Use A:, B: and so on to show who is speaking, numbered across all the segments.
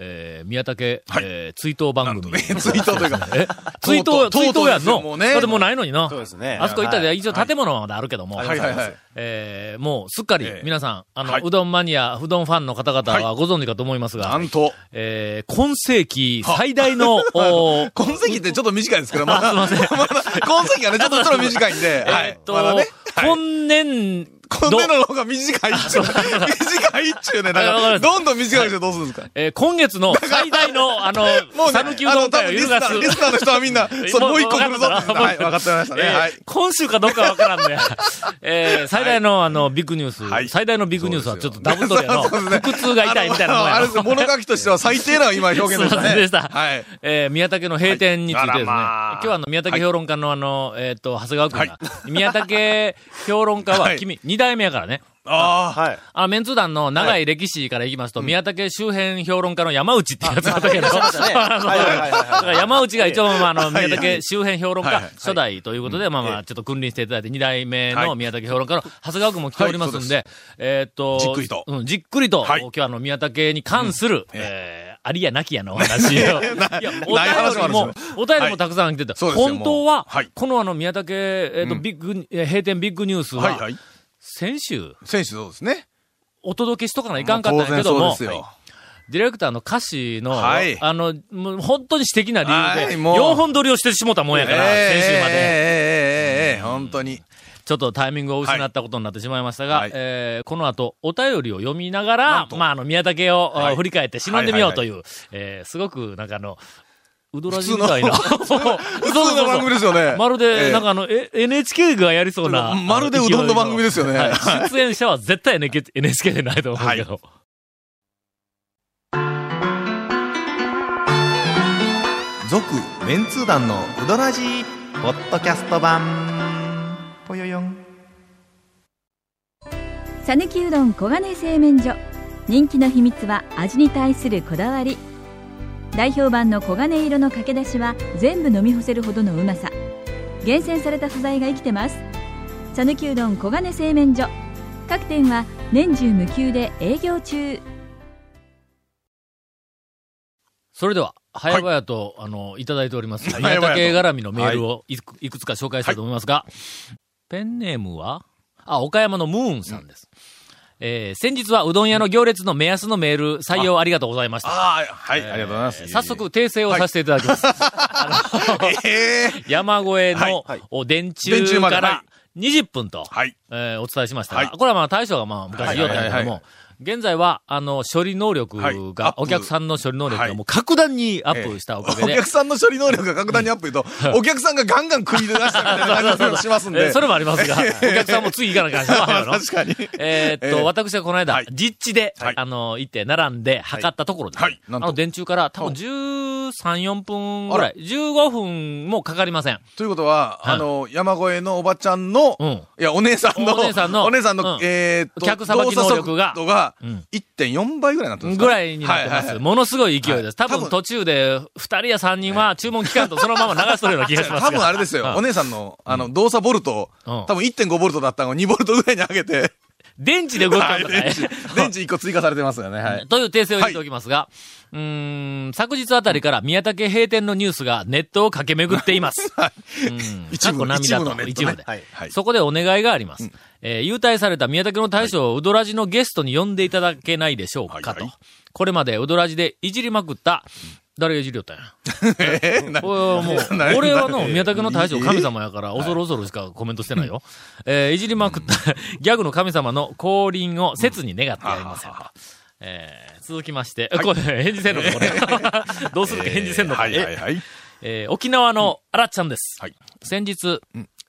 A: えー、宮武、
B: はい。
A: えー追悼番組。
B: ツイートというか。
A: え？追悼、追悼やんの？
B: もうね。
A: だってもうないのにな。
C: そうですね。
A: あそこ行ったで、
C: はい。
A: 一応建物はまだあるけども。
B: はいはいはい。
A: えーもうすっかり、
B: ええ。
A: 皆さん、あの、
B: はい。う
A: どんマニア、うどんファンの方々は
B: は
A: ご存知かと思いますが、
B: なんと、
A: えー今世紀最大の、おー。
B: 今世紀ってちょっと短いですけど、まだ、
A: あすいません。
B: 今世紀はね、ちょっとちょっと短いんで、はい。
A: えーっと、
B: まだね。はい。
A: 今年
B: 今年の方が短いっちゅう。短いっちゅうね。だから、
A: わか
B: どんどん短くしてどうするんですか？
A: えー今月の最大の、あの、
B: もうね、
A: 讃岐うどん会を揺るがす
B: リスナー、リスナーの人はみんな、そのもう一個来るぞってはい、分かってましたね。
A: えー
B: はい。
A: 今週かどうかわからんね。えー最大の、あの、ビッグニュース、
B: はい
A: 最大のビッグニュースはちょっとダブルトリアの、腹痛が痛いみたいなもんやろ
B: あれですよ物書きとしては最低な今表現でしたね。
A: でした。
B: はい。
A: えー宮武の閉店についてですね。今日はあの、宮武評論家のあの、えっ、と、長谷川君が、宮武評論家は
B: はい
A: 君、二代目やからね。
B: ああ。
C: はい。
A: あ、メンツ団の長い歴史からいきますと、宮武周辺評論家の山内ってやつがあったけど、山内が一応、まあ、あの、宮武周辺評論家初代ということで、まあまあ、ちょっと君臨していただいて、二代目の宮武評論家の長谷川君も来ておりますんで、えーっと、
B: じっくりと。
A: うん、じっくりと、
B: はい。
A: 今日はあの、宮武に関する、えーありやなきやのお話を。いや、お便りもお便りもたくさん来てた。本当はこのあの、宮武、えーっと、
B: うん。
A: ビッグ、えー閉店ビッグニュースは、先週。
B: 先週そうですね。
A: お届けしとかないかんかったんやけども。ディレクターの歌詞の、
B: はい、
A: あの、もう本当に素敵な理由で、4本撮りをしてしもたもんやから、先週まで。
B: えー、えー、え、え、本当に。
A: ちょっとタイミングを失ったことになってしまいましたが、
B: はい、
A: えー、この後、お便りを読みながら、まあ、あの、宮武を、
B: はい、
A: 振り返って忍んでみようという、はいはいはい、えー、すごく、なんかあの、うどらじみたいな。普通
B: の番組ですよね。
A: まるで、
B: ええ
A: なんかあの、え NHK がやりそうな。
B: まるでうどんの番組ですよね
A: はい出演者は絶対 NHK NHK でないと思うけど。
C: 続、メンツー団のうどらじポッドキャスト版。ぽよよん。
D: さぬきうどん黄金製麺所人気の秘密は味に対するこだわり代表版の黄金色のかけだしは全部飲み干せるほどのうまさ。厳選された素材が生きてます。さぬきうどん黄金製麺所。各店は年中無休で営業中。
A: それでは、早々と、あの、いただいております。
B: はい。
A: 宮武
B: 早々と
A: 絡みのメールをいくいくつか紹介したいと思いますが、ペンネームは？あ、岡山のムーンさんです。えー先日はうどん屋の行列の目安のメール採用ありがとうございました。
B: ああ、はい、ありがとうございます。
A: 早速、訂正をさせていただきます。
B: ええ
A: 山越えの、
C: はい。
A: お電柱から20分と、
B: はい。
A: えーお伝えしましたが、
B: はい。
A: これはまあ大将がまあ昔言おったんやけども現在は、あの、処理能力
B: はい。
A: お客さんの処理能力
B: はい。
A: がもう格段にアップしたおかげで、
B: お客さんの処理能力が格段にアップ言うと、お客さんがガンガン食い出したみたいな感じがしますんで。
A: えーそれもありますが、お客さんも次行かなきゃいけないの。
B: 確かに。
A: えーっと、
B: えー
A: 私はこの間、
B: はい。
A: 実地で、
B: はい。
A: あの、行って、並んで、測ったところです、
B: はい。
A: あの、電柱から多分13、4分ぐらい、15分もかかりません。
B: ということは、
A: はい。
B: あの、山越えのおばちゃんの、
A: うん。
B: いや、お姉さんの、
A: お姉さんの
B: お姉さんの、
A: うん。
B: えーっと、
A: 客さばき能力が。
B: 動作速度が
A: うん、
B: 1.4倍ぐらいになってるんですか
A: ぐらいになってます。
B: はいはいはい。
A: ものすごい勢いです。多分。途中で、2人や3人は注文聞かんとそのまま流しとるような気がしますが。
B: 多分あれですよ。
A: うん。
B: お姉さんの、あの、動作ボルト。を、
A: うん。
B: 多分1.5ボルトだったのを2ボルトぐらいに上げて、
A: 電池で動く
B: はい、
A: んだね
B: 電池、電池1個追加されてますよね。はい。
A: という訂正を言っておきますが、うーん、昨日あたりから宮武閉店のニュースがネットを駆け巡っています。うん
B: 一部
A: 涙と
B: 一部
A: で。そこでお願いがあります。えー優待された宮武の大将をうどらじのゲストに呼んでいただけないでしょうかと。
B: はいはい
A: これまでうどらじでいじりまくった、誰がいじりよったんや？
B: えーな
A: これはも
B: な
A: う、俺はの、
B: な
A: 宮武の大将神様やから、恐る恐るしかコメントしてないよ。えーいじりまくったギャグの神様の降臨を切に願ってやりませんと。えー続きまして、これ、返事せんの？か、これ。どうする？か返事せんの？か。
B: はいはいはい。
A: えー沖縄のあらっちゃんです。
B: はい
A: 先日、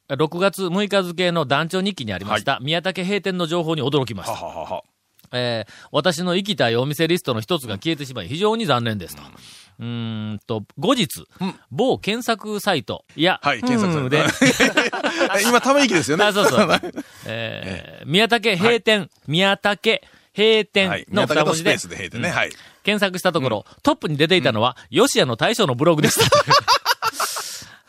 A: 6月6日付の団長日記にありました、宮武閉店の情報に驚きました。
B: はははは。
A: えー私の行きたいお店リストの一つが消えてしまい、非常に残念ですと。うーんと、後日、某検索サイト、いや、
B: はい、検索
A: で、
B: て。今、ため息ですよね。
A: あ、そうそう。えー宮武閉店、宮武閉店
B: はい。
A: の
B: 宮武
A: 二文字で
B: とスペースで閉店ね。はい。
A: 検索したところ、トップに出ていたのは、吉谷の大将のブログでした。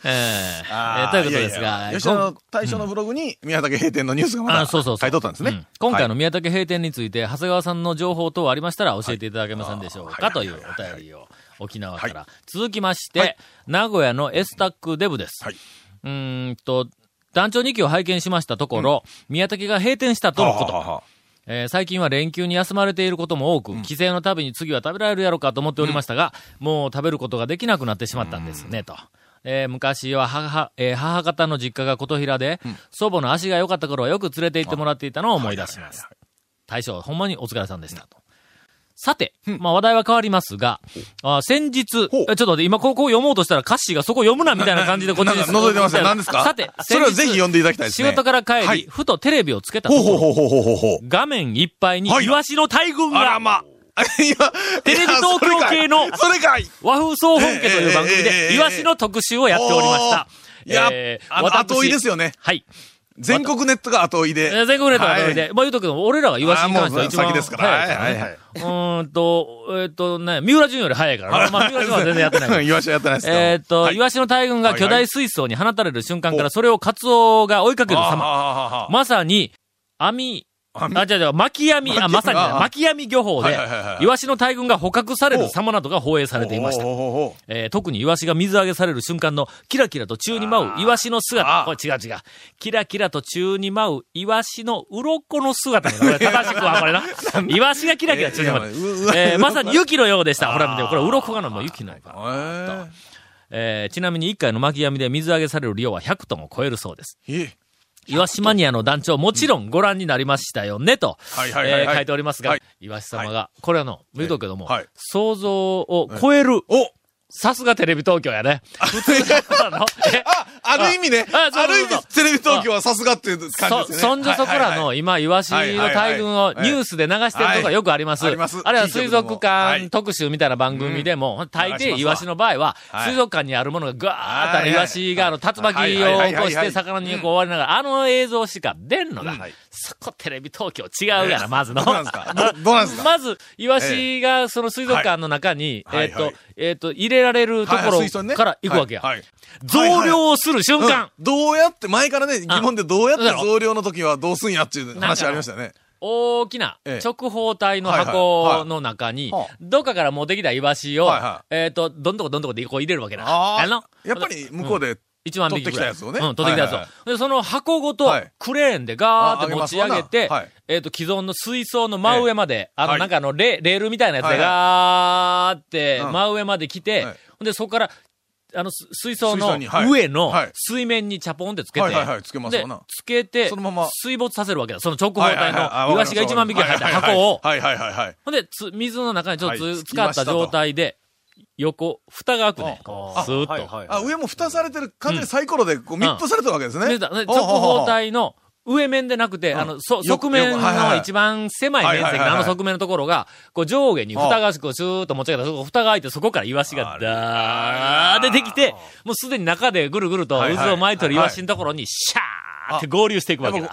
A: えーえということですが、
B: 吉野の大将のブログに宮武閉店のニュースがまだ
A: あそうそうそう。
B: 書いとったんですね。
A: うん今回の
B: はい。
A: 宮武閉店について、長谷川さんの情報等ありましたら教えていただけませんでしょうか、
B: はい。
A: というお便りを沖縄から。
B: は
A: 続きまして、
B: はい。
A: 名古屋のエスタックデブです。
B: はい。う
A: ーんと、団長2期を拝見しましたところ、宮武が閉店したとのこと。えー最近は連休に休まれていることも多く、帰省のたびに次は食べられるやろかと思っておりましたが、もう食べることができなくなってしまったんですね、と。えー昔は母、えー母方の実家が琴平で、祖母の足が良かった頃はよく連れて行ってもらっていたのを思い出します。大将、ほんまにお疲れさんでした。と。さて、まあ話題は変わりますが、あ先日、ちょっと待って、今ここ読もうとしたら歌詞がそこ読むなみたいな感じでこっちに
B: 覗いてますよ何ですか？
A: さて、
B: それをぜひ読んでいただきたいですね。
A: 仕事から帰り、
B: はい。
A: ふとテレビをつけたところ、
B: ほうほうほうほうほうほう。
A: 画面いっぱいに、
B: はい。
A: イワシの大群が、
B: あらま。今、
A: テレビ東京系の
B: それかい
A: 和風総本家という番組で、
B: え
A: イワシの特集をやっておりました。
B: いや
A: えー
B: 後追いですよね。
A: はい。
B: 全国ネットが後追いで。
A: えー全国ネットの後追いで、まあ言うとくけど、俺らがイワシに関しては一番
B: 先ですからはいはいはい。
A: うーんと、えーっとね、三浦淳より早いからな。まあ三浦淳は全然やってない。
B: イワシはやってないです
A: えーっと、
B: はい
A: イワシの大群が巨大水槽に放たれる瞬間から、それをカツオが追いかける様。
B: あ
A: まさに、網、
B: 網
A: あ、じゃじゃ巻き網、あ、まさに巻き網漁法でイワシの大群が捕獲される様などが放映されていました。えー特にイワシが水揚げされる瞬間のキラキラと宙に舞うイワシの姿。これ違う違う。キラキラと宙に舞うイワシの鱗の姿。これ正しくはこれな。イワシがキラキラ宙に舞う。えーまさに雪のようでした。ほら見て、これ鱗がのもう雪のようか。
B: え
A: えーちなみに1回の巻き網で水揚げされる量は100トンを超えるそうです。
B: え。え
A: イワシマニアの団長、もちろんご覧になりましたよね、と、
B: はいはいはいはい。
A: えー書いておりますが、
B: はい。
A: イワシ様が、これあの、言うとくけども、
B: はい。
A: 想像を超える、
B: お
A: さすがテレビ東京やね。普通のことなのえ
B: あ、ある意味ね。
A: あ
B: る意味、テレビ東京はさすがっていう感じ
A: そ、
B: ですね。
A: そんじょそこらの、今、イワシの大群をニュースで流してるとこがよくあります。
B: はい。あります
A: あるいは水族
B: はい。
A: 館特集みたいな番組でも、大抵イワシの場合は、
B: はい。
A: 水族館にあるものがガーッとある
B: はいはい。
A: イワシがあの、竜巻を起こして魚にこう追われながら、あの映像しか出んのがそこテレビ東京違うやな、まずの。
B: どうなんですか？どどうなんですか？
A: まず、イワシがその水族館の中に、えっとえっと、入れられるところから行くわけや。増量をする瞬間。
B: うん、どうやって、前からね、疑問でどうやって増量の時はどうすんやっていう話ありましたね。
A: 大きな
B: ええ。
A: 直方体の箱の中にどっかから持ってきたイワシをえっと、どんどこどんどこでこう入れるわけな。
B: あ
A: の？
B: あ。やっぱり向こうで、
A: 一万匹ぐらい。
B: 取ってきたやつをね。
A: うん、取ってきたやつを。
B: はいは
A: で、その箱ごと
B: はい、
A: クレーンでガーって
B: あ
A: 持ち上げて
B: はい、
A: えっと、既存の水槽の真上まで、あの、
B: はい。
A: なんかあの、レレールみたいなやつで
B: はいはい。
A: ガーって、
B: うん。
A: 真上まで来て
B: はい、
A: で、そこから、あの、す水槽の上の
B: はい。
A: 水面にチャポンってつけて、
B: はいはいはいつけます
A: でつけて、
B: そのまま。
A: 水没させるわけだ。その直方
B: はいはい
A: 体
B: はい。あ
A: のイワシが1万匹入った箱を、
B: はいはいはいはい。
A: ほんで、つ水の中にちょっと
B: はい。
A: つ使った状態で、横、蓋が開くね。スーッと。
B: あ、上も蓋されてる、完全にサイコロでこう密封されてるわけですね。
A: 直方体の上面でなくて、あの、そ、側面の一番狭い面積のあの側面のところが、こう上下に蓋がこうシューッと持ち上げた、そこ蓋が開いて、そこからイワシがダー出てきて、もうすでに中でぐるぐると渦を巻いてるイワシのところに、シャーって合流していくわけだ。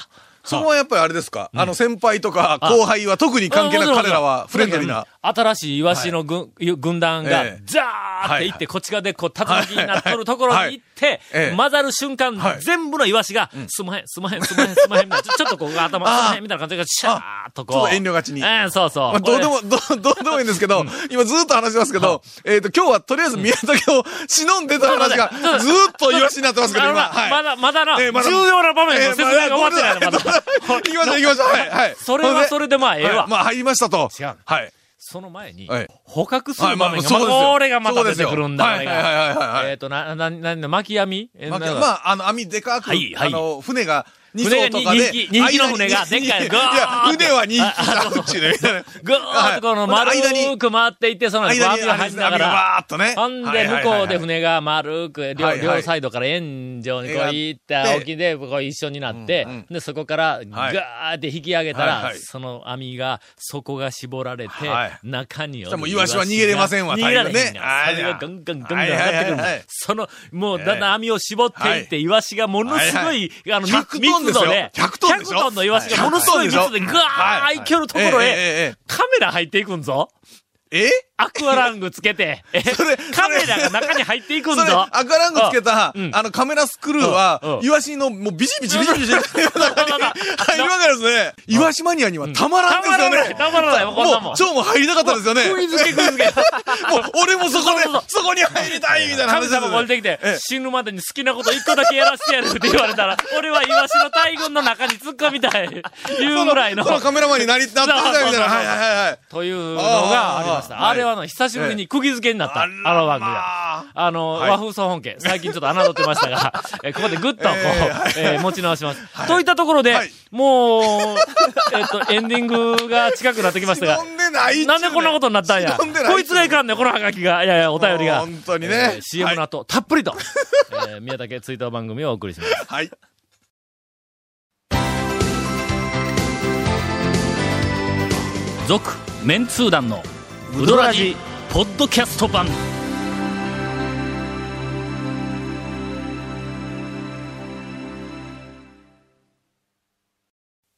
B: そこはやっぱりあれですか、あの先輩とか後輩は特に関係なく彼らはフレンドリーな。
A: 新しいイワシの軍、軍団が
B: ええ、
A: ザーって行って、こっち側でこう、竜巻になっとるところに行って
B: ええ、
A: 混ざる瞬間
B: はい、
A: 全部のイワシが、すまへん、すまへん、すまへん、すまへん、みたいな、ちょっとこう、頭、すまへん、みたいな感じが、シャーっとこう。
B: ちょっと遠慮がちに。
A: ええ、そうそう。
B: まあ、どうでも、どう、でもいいんですけど、今ずっと話してますけど、えっと、今日はとりあえず宮崎を忍んでた話が、ずーっと言わしになってますけど、今。
A: まだ、まだな、重要な場面の説明が終わってないの、まだ。
B: 行きましょう行きましょう。はい、はい。
A: それはそれでまあ、ええわ。
B: はいまあ、入りましたと。
A: 違う
B: はい。
A: その前に
B: はい、
A: 捕獲する場面が、これがまた出てくるんだ、
B: はいはいはいはい
A: えっと、な、な、な、な、巻き網？え
B: まあ、あ、あの、網でかく、
A: はいはい
B: あの、船が、二
A: 船が
B: 艘とかで。
A: 二匹二匹の船がでっかいのガーッ
B: いや、船は2匹だ、うちね。
A: ぐーっとこの丸く回っていって、その
B: 間に
A: 網が入りながら、
B: バーっとね。
A: ほんで、向こうで船が丸く、両、サイドから円状にこう行った
B: で
A: 沖で、こう一緒になってで、そこからガーって引き上げたらその網が、底が絞られて
B: はい、
A: 中におる
B: もうイワシは逃げれませんわ
A: 逃げられへんがそれがガンガンガンガン上がってくるんだ
B: はいはいはいはい。
A: その、もうだんだん網を絞っていって、
B: はい
A: イワシがものすごい、あの、密
B: 100トンですよ。
A: 密度で、
B: 100トンでしょ
A: ？100トンのイワシがものすごい密度でガーッい。けるところへ、
B: え
A: カメラ入っていくんぞ。
B: えええ？
A: アクアラングつけて、えカメラが中に入っていくん
B: それ、
A: ぞ。
B: 赤ラングつけた、
A: うん
B: あの、カメラスクルーはイワシの、もうビシビシビシビシ入るわけですね。イワシマニアにはたまらんですよね。
A: たまらない、もん。
B: もう、蝶も入りたかったですよね。
A: クイズけクイズけ。
B: もう、俺もそこで
A: そうそうそう、
B: そこに入りたいみたいな
A: 神
B: 話ですよね。
A: 様降りてきて
B: ええ、
A: 死ぬまでに好きなこと一個だけやらせてやるって言われたら、俺はイワシの大群の中に突っ込みたい、いうぐらいの
B: そ、のカメラマンになり、なってみたいみたいな。
A: そうそうそう
B: はいはいはいはい。
A: というのがありました。れはあの、久しぶりに釘付けになった、あの番組が。あの、
B: はい
A: 和風総本家、最近ちょっと侮ってましたが、えーここでぐっとこう、
B: え
A: えー持ち直します。といったところで、
B: はい
A: もう、えっと、エンディングが近くなってきましたが
B: な
A: んでこんなことになったんや。こいつがいかんねん、このハガキが。いやいや、お便りが。
B: 本当にね
A: えー CM の後、たっぷりと、えー宮武追悼番組をお送りします。
B: はい。
A: 続、メンツー団の、ウドラジ、ポッドキャスト版。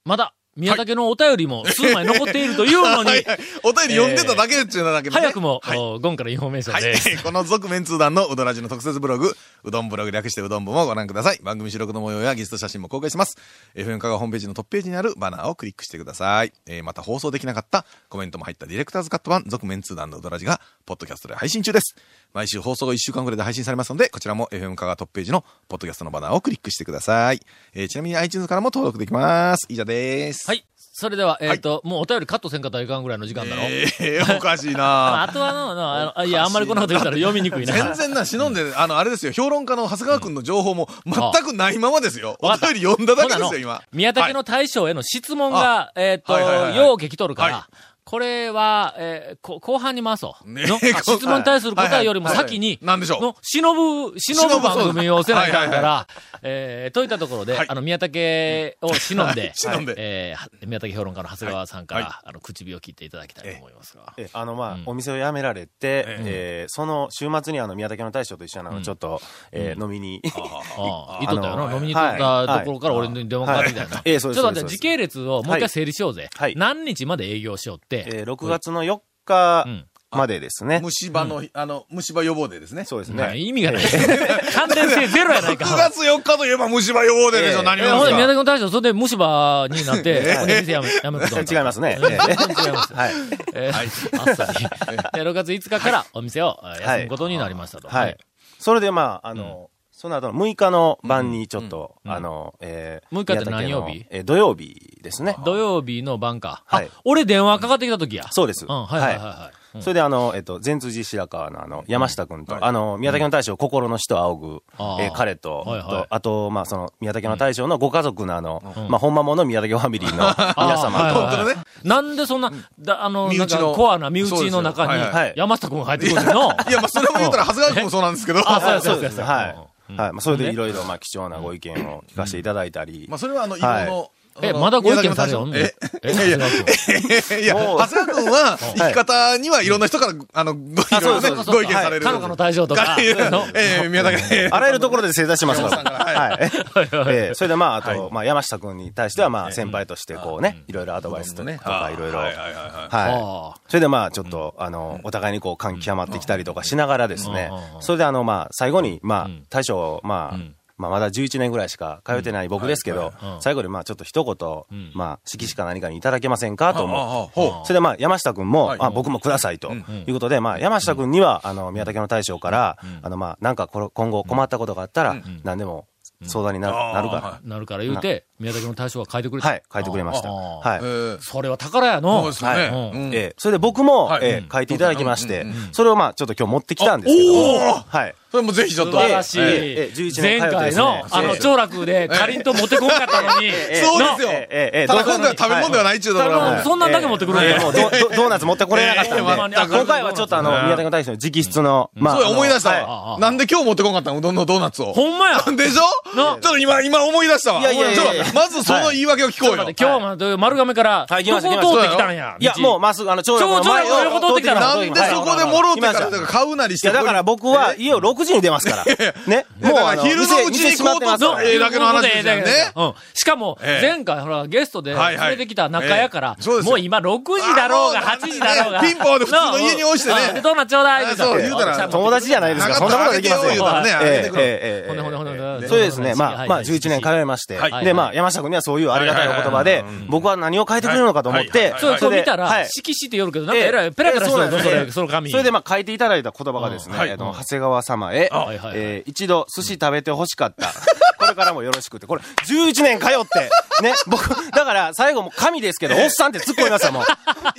A: まだ、宮武のお便りも数枚残っているというのに、
B: はいはいお便り読んでただけっていうのだけどね
A: 早くも、
B: はい
A: おゴンからインフォメーション
B: はい
A: です。。
B: この続麺通団のうどらじの特設ブログ、うどんブログ略してうどんブもご覧ください。番組収録の模様やゲスト写真も公開します。FM 香川ホームページのトップページにあるバナーをクリックしてください。えー、また放送できなかったコメントも入ったディレクターズカット版、続麺通団のうどらじが、ポッドキャストで配信中です。毎週放送後1週間くらいで配信されますので、こちらも FM 香川トップページのポッドキャストのバナーをクリックしてください。えー、ちなみに iTunes からも登録できます。以上です。
A: はい。それでは、えっ、と、もうお便りカットせんかったらいかんぐらいの時間だろ？
B: えー、おかしい
A: あ
B: な。
A: あとはの、のあのいや、あんまりこんなこと言ったら読みにくいな。
B: 全然な、忍んで、あの、あれですよ、評論家の長谷川くんの情報も全くないままですよ。お便り読んだだけですよ、今。
A: 宮武の大将への質問が、えっ、と、
B: はいはいはいはい。
A: よう聞き取るから、
B: は
A: これは、えーこ後半に回そう。
B: ね
A: 質問に対する答えよりも
B: はいはい
A: 先に、
B: なんでしょう？
A: の、忍ぶ、忍ぶ番組。をせないかんか
B: はい
A: ら、えーといったところで、
B: はい。
A: あの、宮武を忍んで、
B: はい。忍んで。
A: えーは宮武評論家の長谷川さんから、
B: は
A: あの、唇を切っていただきたいと思いますが。
E: えあの、まあ、
A: うん。
E: お店を辞められて、えーその週末にあの、宮武の大将と一緒にあの、
A: うん
E: ちょっと、えー飲みに。
A: あ あ、言っとったよな。飲みに行ったところから俺に電話かかってきたよな。
E: はい。ええそうです
A: ちょっと待って、時系列をもう一回整理しようぜ。
E: はい。
A: 何日まで営業しようって。
E: えー6月の4日
A: うん
E: までですね。
B: 虫歯の、あの、虫歯予防デーですね。
E: そうです
A: ね
E: ね。
A: 意味がない。関連性ゼロやないか。
B: 9月4日といえば虫歯予防デーでしょ、
E: ええ
B: 何
A: えほんで、宮崎の大将、それで虫歯になって、お店やめ、やめることになった
E: 違いますね。
A: 違います。
E: はい。
A: えーあっさり。で、6月5日からお店をえー休むことになりましたと。
E: はい。それで、まあ、あの、その後の6日の晩にちょっと、
A: うん
E: あの、えー
A: 6日って何曜日？
E: えー土曜日ですね。
A: 土曜日の晩か。あ
E: はい、
A: 俺電話かかってきた時や。
E: そうです。
A: うん、はいはいはいはい。うん。
E: それであの、えっと、善辻白川のあの、山下くんと、
B: はい。
E: あの、宮武の大将、心の人を仰ぐ、えー彼と、
A: はいはい。
E: とあと、まあ、その、宮武の大将のご家族のあの、
A: うん。
E: まあ、本間もの宮武ファミリーの 皆様
A: はい
E: と、
A: はい。
B: 本当ね。
A: なんでそんな、だあの、なんか
B: 身内の。
A: コアな身内の中に山下くんが入ってくるの。
B: いや、まあ、それも言ったら、長谷川くんもそうなんですけど。
A: あそうです
E: そうです。ね。はい。
A: うん。
E: はい。まあ、それでいろいろ、まあ、貴重なご意見を聞かせていただいたり、
B: まあ、それはあの、
E: はい。
B: 色の、
A: え、まだご意見されよんの
B: え
A: え、長谷川君
B: いや、
E: もう
B: 長谷川くんは、生き方にはいろんな人から、あの、ご、意見される。
A: 田中の大将とか。の
B: ええ、宮武え
E: あらゆるところで正座しますから。はい。えーそれでまあ、あと、
B: はい。
E: まあ、山下くんに対しては、まあ、先輩として、こうね、いろいろアドバイスと
B: ね。
E: か、いろいろ。
B: は
E: はい
B: はいはい。はい。
A: あ
E: それでまあ、ちょっと、あの、お互いにこう、感極まってきたりとかしながらですね。それであの、まあ、最後に、まあ
A: うん、
E: 大将、まあ
A: うん、
E: まあ、まだ11年ぐらいしか通ってない僕ですけど最後にまあ、ちょっと一
A: ん。
E: 言、まあ、色紙か何かにいただけませんかと思って。
B: ああほ
E: それでまあ、山下くんも、
B: はい。
E: あ、僕もくださいと、いうことで、まあ、山下くんには、あの、宮武の大将から、あの、まあ、なんか今後困ったことがあったら、何でも相談になるなるか
B: あ
A: なるから言うて、宮崎の大将が書いてくれ
E: ら。
A: た。
E: はい、書いてくれました。はい。
B: ええ。
A: それは宝や
B: そう
A: の
B: で。すよね。
E: はい
B: うん。
E: ええ。それで僕も、
B: はい。
E: ええ書いていただきまして、
B: うん
E: それをまあちょっと今日持ってきたんですけども、はい。
B: それもぜひちょっと。
A: 素晴らしい。
E: ええ11
A: 前回の、あの、
E: ええ
A: 長楽でかりんと持ってこんかったのに、
B: そうですよ。
E: ええええ
B: ただ今回は食べ物ではないっちゅう
A: だ
B: が。
A: そんなんだけ持ってくるんや。
E: うドーナツ持ってこれなかったんで、今回はちょっとあの、宮武の大将の直筆の、まあ、
B: そうや、思い出した
E: はい。
B: わ。なんで今日持ってこんかったの？うどんのドーナツを。
A: ほんまや。
B: でしょ？ち
A: な
B: ょっと今、今思い出したわ。
E: いやいやいやいや。
B: ちょっと まずその言い訳を聞こうよ。
A: 待って今日まで丸亀から、
E: はい
A: どこを通ってきたんや？
E: いや、もうまっすぐ、あの、ちょうどこの前を
A: ちょうど横通ってきたら
B: なんでそこでもろうてから買うなりして。
E: いや、だから僕は家を6時に出ますから。ね。
B: もう昼のうちに
E: 店閉まってますから。
B: こうとええだけの話ですよね。
A: うん。しかも、
B: ええ。
A: 前回、ほら、ゲストで
B: はいはい。
A: 連れてきた中屋からもう今6時だろうが
B: あもう
A: 8時だろうが。
B: ねピンポンで普通の家に押してね。
A: どうなんちょうだい？
B: そう言うたら
E: 友達じゃないですか。そんなことできますよ。
B: 言うたらね、あげてくる。
E: ええええええ。
A: ほんでほんでほんで
E: そうですね。まあ、
A: はい
E: まあ、11年通いまして。
B: はい
E: で、まあ、山下君にはそういうありがたいお言葉で、僕は何を書いてくれるのかと思って、
A: そう、そう
E: れで
A: 見たら、
E: はい
A: 色紙ってよるけど、なんかえらい、ペラペラしてるの、それ、その紙。
E: それで、まあ、書いていただいた言葉がですね、長谷川様へ、えー一度寿司食べて欲しかった。これからもよろしくって。これ、11年通って、ね、僕、だから、最後もう神ですけど、おっさんって突っ込みましたもん。
B: い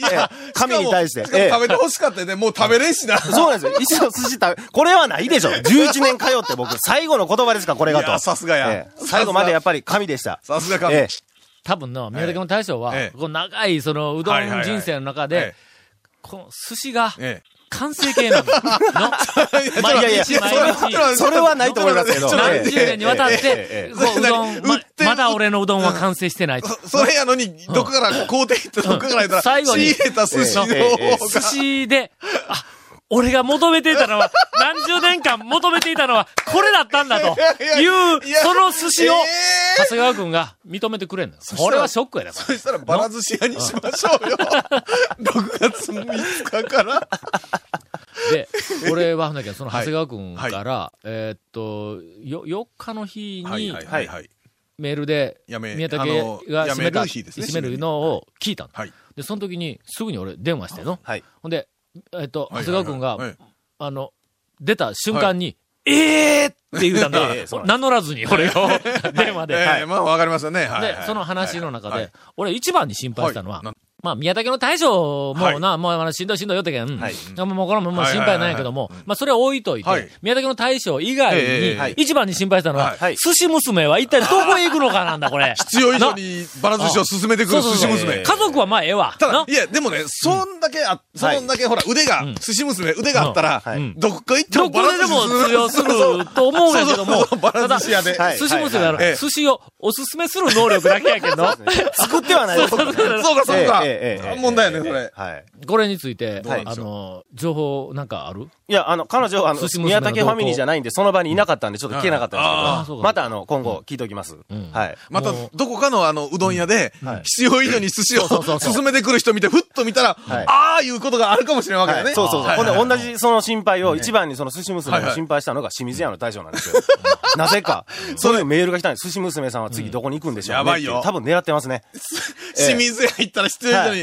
B: や
E: ええ神に対して。
B: 食べて欲しかったよね。もう食べれんしな。
E: そうなんですよ。一度寿司食べ、これはないでしょ。11年通って僕、最後の言葉ですか、これがと。
B: さすがや。
E: ええ。最後までやっぱり神でした。
B: さすが。神。
E: ええ。
A: 多分の、宮崎の大将は
B: ええ、
A: こう長い、その、うどん人生の中で、この寿司が、
B: ええ。
A: 完成形な の。の毎
E: いやいや
A: 日毎日。
E: それはないと思いますけど。
A: 何十年にわたってううどん、まだ俺のうどんは完成してないと。
B: そそれやのに、どこから買うていったどこからやったら、
A: 最後に
B: 仕入れた寿司の
A: 寿
B: が。
A: 司で、あ、俺が求めていたのは、何十年間求めていたのは、これだったんだと
B: い
A: うその寿司を
B: え、
A: 長谷川くんが認めてくれんの。これはショックやで、こ
B: そしたらバラ寿司屋にしましょうよ。6月5日から。
A: れで、俺は、ほんだけど、その 長谷川くんから、えーっと、よ、4日の日に、
B: はい。
A: メールで、宮武が閉めた、閉めるのを聞いたの。
B: はい。
A: で、その時に、すぐに俺電話しての。
E: はい。
A: ほんで、えっと、長
B: はい
A: 谷川くんが、
B: はい。
A: あの、出た瞬間に、ええーって言うたんだ。名乗らずに、俺を、電話で。
B: ええまあわかりますよね。はい。
A: で、その話の中で
B: はい、
A: 俺一番に心配したのはまあ、宮武の大将もな、もうあのしんどいしんどいよってけん、
E: はい。
A: もうこれももう心配ないけども、まあ、それは置いといて、
B: はい。
A: 宮武の大将以外に一番に心配したのは、
E: はい。
A: 寿司娘は一体どこへ行くのかなんだ、これ。
B: 必要以上にバラ寿司を進めてくる寿司娘。
A: 家族はまあええわ。な、
B: ただいや、でもね、そんだけあ、そんだけほら、腕が、寿司娘、腕があったら
E: はい、
B: どこ行っても
A: どこででも通用すると思うんやけども、
B: バラ寿司屋で。
E: はい。
A: 寿司娘は、
B: ええ。
A: 寿司をおすすめする能力だけやけど、
E: 作ってはない。
B: そうか、そうか
E: ええ。
B: 問題やね、それ。
E: はい。
A: これについて、あ
B: うなんでしょう？
A: の、情報なんかある？
E: いや、あの、彼女、あの宮武ファミリーじゃないんで、その場にいなかったんで、ちょっと聞けなかったんですけど、また、あの、今後、聞いておきます。はい。
B: また、どこかのあの、うどん屋で
E: はい、
B: 必要以上に寿司を
A: そうそうそう
B: 進めてくる人見て、ふっと見たら、
E: はい
B: ああいうことがあるかもしれんわけだね。
E: そうそうそう。
B: はい
E: ほんで、同じその心配を、一番にその寿司娘
B: はいはい
E: が心配したのが清水屋の大将なんですよ。なぜか。そういうメールが来たんです。寿司娘さんは次どこに行くんでしょうね
B: やばいよ
E: 多分狙ってますね。
B: 清水屋行ったら必要以上に、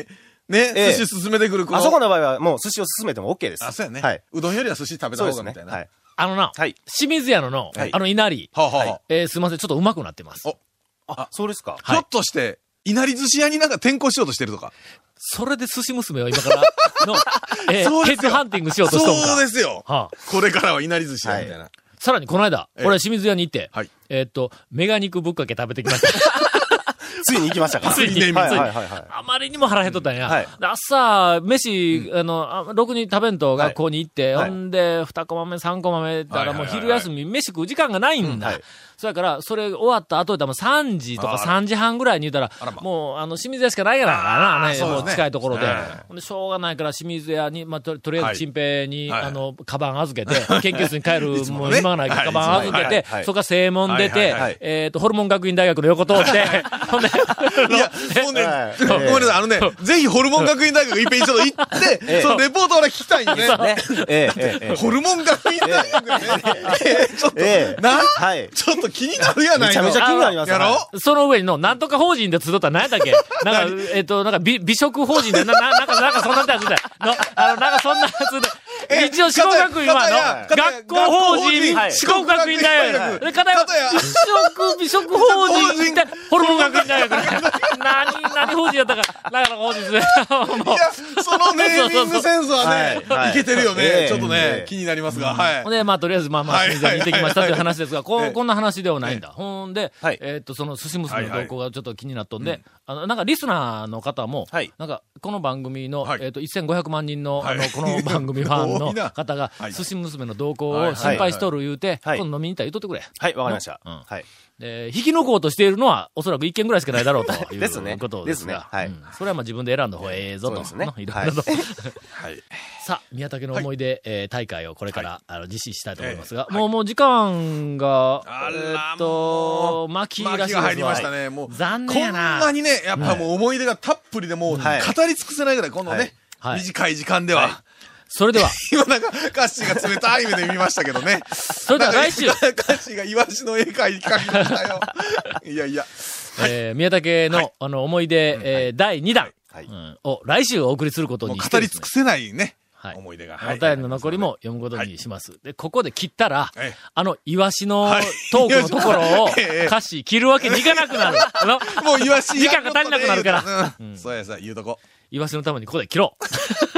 B: ね、
E: ええ
B: 寿司進めてくる。
E: あそこの場合はもう寿司を進めても OK です。
B: あ、そうやね。
E: はい。
B: うどんよりは寿司食べた方がみたい。な。
E: はい。
A: あのな、
E: はい
A: 清水屋のの、
E: はい
A: あの稲荷、
B: はあはあはあ
A: えーすいません、ちょっと上手くなってます。
B: お
E: あ、そうですか。
B: ひょっとして、いなり寿司屋になんか転校しようとしてるとか？
A: それで寿司娘を今からの、えー
B: そうですよ
A: ヘッドハンティングしようとしとんか。
B: そうですよ。
A: はあ、
B: これからはいなり寿司屋みたいな。
A: さらにこの間、
B: ええ
A: 俺清水屋に行って、
B: はい
A: えーっと、メガ肉ぶっかけ食べてきました。
E: ついに行きましたか。
A: ついに。
E: はい
A: ついに。
E: はいはいはい。
A: あまりにも腹減っとったんや。
E: はい。
A: で朝、飯、あの、あろくに食べんと学校に行って、
E: はい。
A: ほんで、二コマ目、三コマ目ったらもう
B: はいはいはい。はい
A: 昼休み、飯食う時間がないんだ。
E: はい。
A: そやから、それ終わった後でも3時とか
B: あ
A: 3時半ぐらいに言ったら
B: あら、ま
A: もう、あの、清水屋しかないからな、ね、
B: そうですね。
A: もう近いところで。
B: はい。
A: ほんで、しょうがないから清水屋に、まあ、ととりあえず、
B: はい
A: 陳平に、
B: はい。
A: あの、カバン預けて、研究室に帰る、
B: もね。
A: もう暇がないから、カバン預けてそこから正門出て
B: はい。はい。
E: はい、
A: えっと、ホルモン学院大学の横通って、ほんで、
B: いや、もうね、
E: はい。
B: ごめんなさい、あのね、ぜひホルモン学院大学一遍一度行って、
E: え
B: そのレポート俺聞きたいんよね。ホルモン学院大学ね。えちょっと、
E: ええ。
B: な
E: はい。
B: ちょっと気になるやないの。
E: めちゃめちゃ気になります
B: やろ
A: その上の、なんとか法人で集ったら何やったっけ？なんか、えっと、なんか美、美食法人で、な、ななんか、なんかそんなやつで、の、あの、なんかそんなやつで、
B: え
A: 一応、四国学院は、の、学校法人、
B: はい
A: 四国学院大学。
B: はい
A: で、片や、美食、美食法
B: 法
A: 人。ホルモン学院大学。何、何法人やったか、なかなか法人ですね。もう
B: いや、そのネーミングセンスはね、
E: はい
B: けてるよ
E: え
B: ね。
E: え
B: ちょっとね
E: え、え。
B: 気になりますが、はい。
A: で、まあ、とりあえず、まあまあ、
B: はい。
A: 清水屋に行ってきましたという
B: はい。
A: 話ですが、こんな話ではないんだ。ほんで、
E: はい。
A: えーっと、その寿司娘の動向がちょっと気になっとんで
B: うん、
A: あの、なんかリスナーの方も
E: はい、
A: なんか、この番組の
B: はい、
A: えーっと、1500万人の、あの、
B: はい
A: この番組ファンの 方が
B: は、い。
A: 寿司娘の動向
B: はい。
A: を心配しとる言うて、
E: はい。
A: 今度飲みに行ったら言っとってくれ。
E: はい、わかりました。
A: うん。
E: はい。
A: で、引き抜こうとしているのは、おそらく一件ぐらいしかないだろうという
E: ですね
A: ことですが。
E: ですね。はい。
A: うん。それはまあ自分で選んだ方がええぞと。
E: そうですね。
A: の いろいろと。
B: はい。
A: さあ、宮武の思い出、えー大会をこれから、あの実施したいと思いますが、もう、もう時間が、
B: あら
A: えーっと、巻きらしいで
B: が入りましたね。もう、
A: 残
B: こん
A: 念やな。
B: なにね、やっぱもう思い出がたっぷりでもう、語
E: はい。
B: り尽くせないぐらい、このね、
A: はい。
B: 短い時間では。
A: それでは、
B: 今なんか、カッシーが冷たい目で見ましたけどね。
A: それでは来週、
B: カッシーがイワシの絵描いて描きましたよ。いやいや。
A: えー宮武の、あの、思い出、えー第2弾、を来週お送りすることに
B: 語り尽くせないね、
A: はい。
B: 思い出が。
A: お便りの残りも読むことにします。で、ここで切ったら、
B: ええ。
A: あの、イワシの
B: はい。
A: トークのところを、
B: ええ。
A: 歌詞切るわけにいかなくなる。あの、
B: もうイワシ
A: 時間が足りなくなるから。
B: うん。そうやさ、言うとこ。
A: イワシのためにここで切ろう。